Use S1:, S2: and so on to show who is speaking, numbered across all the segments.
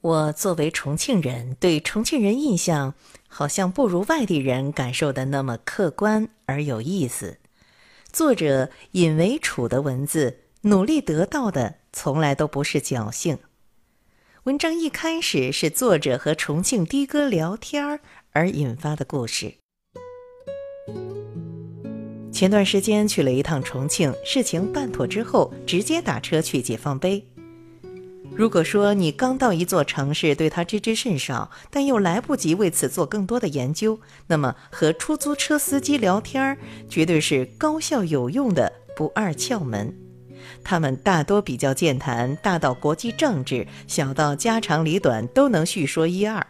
S1: 我作为重庆人，对重庆人印象好像不如外地人感受的那么客观而有意思。作者尹为楚的文字，努力得到的从来都不是侥幸。文章一开始是作者和重庆的哥聊天而引发的故事。前段时间去了一趟重庆，事情办妥之后，直接打车去解放碑。如果说你刚到一座城市，对它知之甚少，但又来不及为此做更多的研究，那么和出租车司机聊天儿绝对是高效有用的不二窍门。他们大多比较健谈，大到国际政治，小到家长里短都能叙说一二。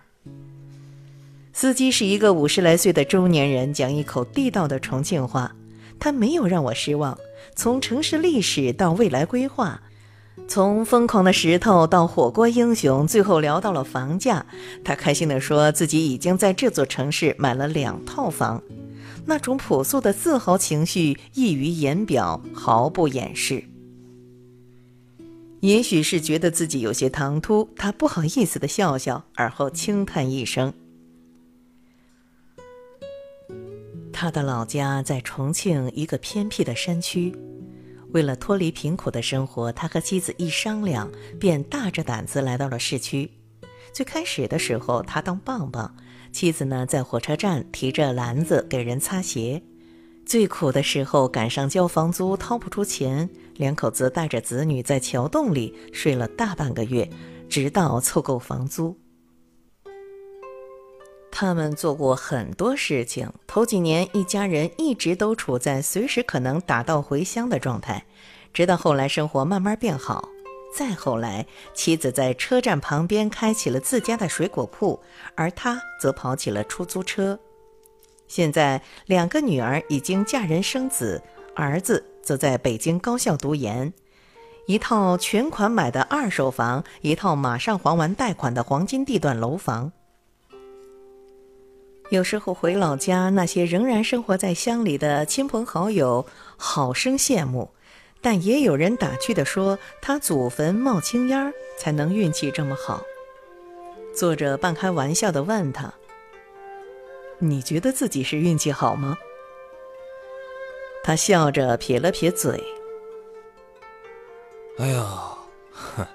S1: 司机是一个五十来岁的中年人，讲一口地道的重庆话。他没有让我失望，从城市历史到未来规划。从疯狂的石头到火锅英雄，最后聊到了房价。他开心地说自己已经在这座城市买了两套房，那种朴素的自豪情绪溢于言表，毫不掩饰。也许是觉得自己有些唐突，他不好意思地笑笑，而后轻叹一声。他的老家在重庆一个偏僻的山区。为了脱离贫苦的生活，他和妻子一商量，便大着胆子来到了市区。最开始的时候，他当棒棒，妻子呢在火车站提着篮子给人擦鞋。最苦的时候，赶上交房租掏不出钱，两口子带着子女在桥洞里睡了大半个月，直到凑够房租。他们做过很多事情。头几年，一家人一直都处在随时可能打道回乡的状态，直到后来生活慢慢变好。再后来，妻子在车站旁边开起了自家的水果铺，而他则跑起了出租车。现在，两个女儿已经嫁人生子，儿子则在北京高校读研，一套全款买的二手房，一套马上还完贷款的黄金地段楼房。有时候回老家，那些仍然生活在乡里的亲朋好友好生羡慕，但也有人打趣地说：“他祖坟冒青烟儿，才能运气这么好。”作者半开玩笑地问他：“你觉得自己是运气好吗？”他笑着撇了撇嘴：“
S2: 哎呀，哼，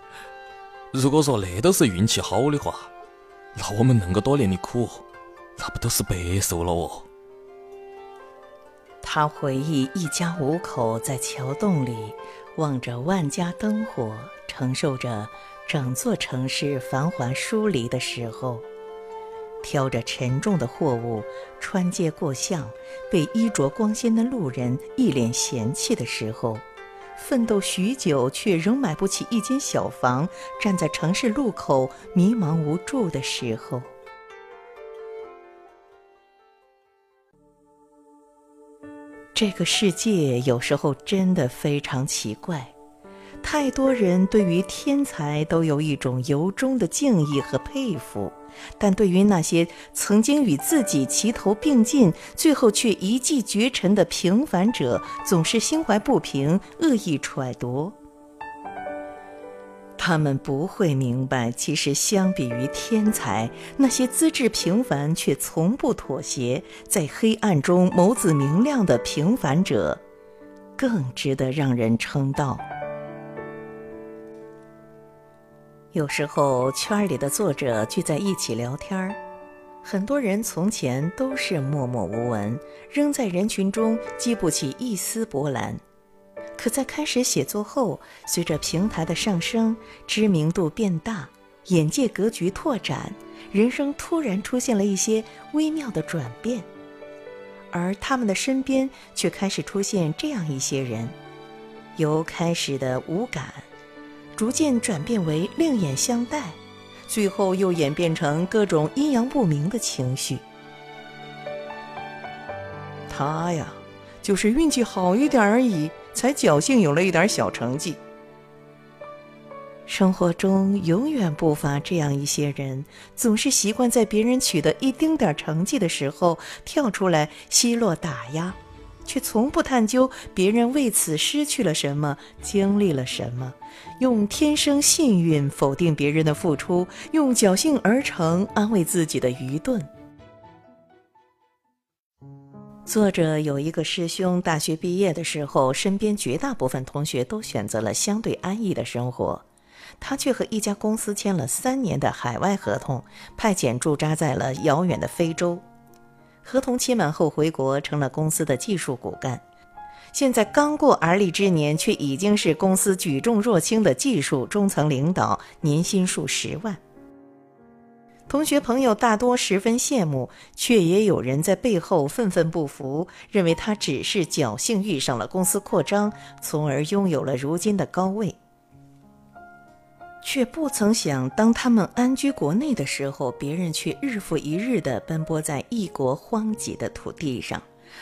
S2: 如果说那都是运气好的话，那我们恁个多年的苦。”那不都是白瘦了哦？
S1: 他回忆一家五口在桥洞里望着万家灯火，承受着整座城市繁华疏离的时候，挑着沉重的货物穿街过巷，被衣着光鲜的路人一脸嫌弃的时候，奋斗许久却仍买不起一间小房，站在城市路口迷茫无助的时候。这个世界有时候真的非常奇怪，太多人对于天才都有一种由衷的敬意和佩服，但对于那些曾经与自己齐头并进，最后却一骑绝尘的平凡者，总是心怀不平，恶意揣度。他们不会明白，其实相比于天才，那些资质平凡却从不妥协，在黑暗中眸子明亮的平凡者，更值得让人称道。有时候，圈里的作者聚在一起聊天儿，很多人从前都是默默无闻，仍在人群中激不起一丝波澜。可在开始写作后，随着平台的上升，知名度变大，眼界格局拓展，人生突然出现了一些微妙的转变，而他们的身边却开始出现这样一些人，由开始的无感，逐渐转变为另眼相待，最后又演变成各种阴阳不明的情绪。他呀，就是运气好一点而已。才侥幸有了一点小成绩。生活中永远不乏这样一些人，总是习惯在别人取得一丁点成绩的时候跳出来奚落打压，却从不探究别人为此失去了什么，经历了什么，用天生幸运否定别人的付出，用侥幸而成安慰自己的愚钝。作者有一个师兄，大学毕业的时候，身边绝大部分同学都选择了相对安逸的生活，他却和一家公司签了三年的海外合同，派遣驻扎在了遥远的非洲。合同期满后回国，成了公司的技术骨干。现在刚过而立之年，却已经是公司举重若轻的技术中层领导，年薪数十万。同学朋友大多十分羡慕，却也有人在背后愤愤不服，认为他只是侥幸遇上了公司扩张，从而拥有了如今的高位。却不曾想，当他们安居国内的时候，别人却日复一日地奔波在异国荒瘠的土地上。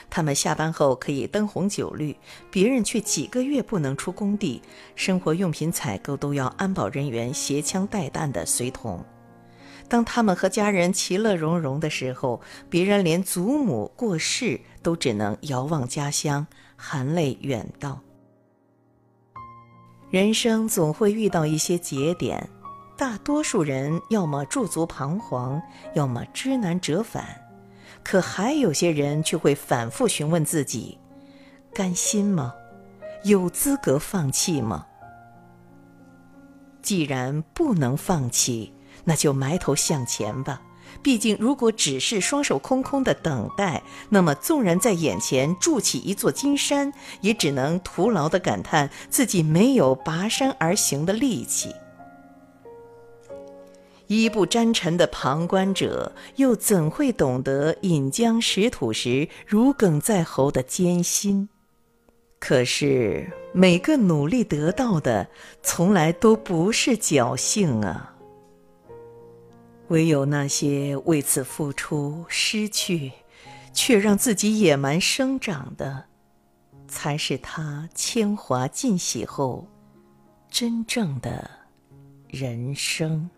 S1: 他们下班后可以灯红酒绿，别人却几个月不能出工地，生活用品采购都要安保人员携枪带弹的随同。当他们和家人其乐融融的时候，别人连祖母过世都只能遥望家乡，含泪远道。人生总会遇到一些节点，大多数人要么驻足彷徨，要么知难折返，可还有些人却会反复询问自己：甘心吗？有资格放弃吗？既然不能放弃，那就埋头向前吧。毕竟，如果只是双手空空的等待，那么纵然在眼前筑起一座金山，也只能徒劳的感叹自己没有拔山而行的力气。衣不沾尘的旁观者，又怎会懂得饮浆食土时如鲠在喉的艰辛？可是，每个努力得到的，从来都不是侥幸啊。唯有那些为此付出、失去，却让自己野蛮生长的，才是他铅华尽洗后真正的人生。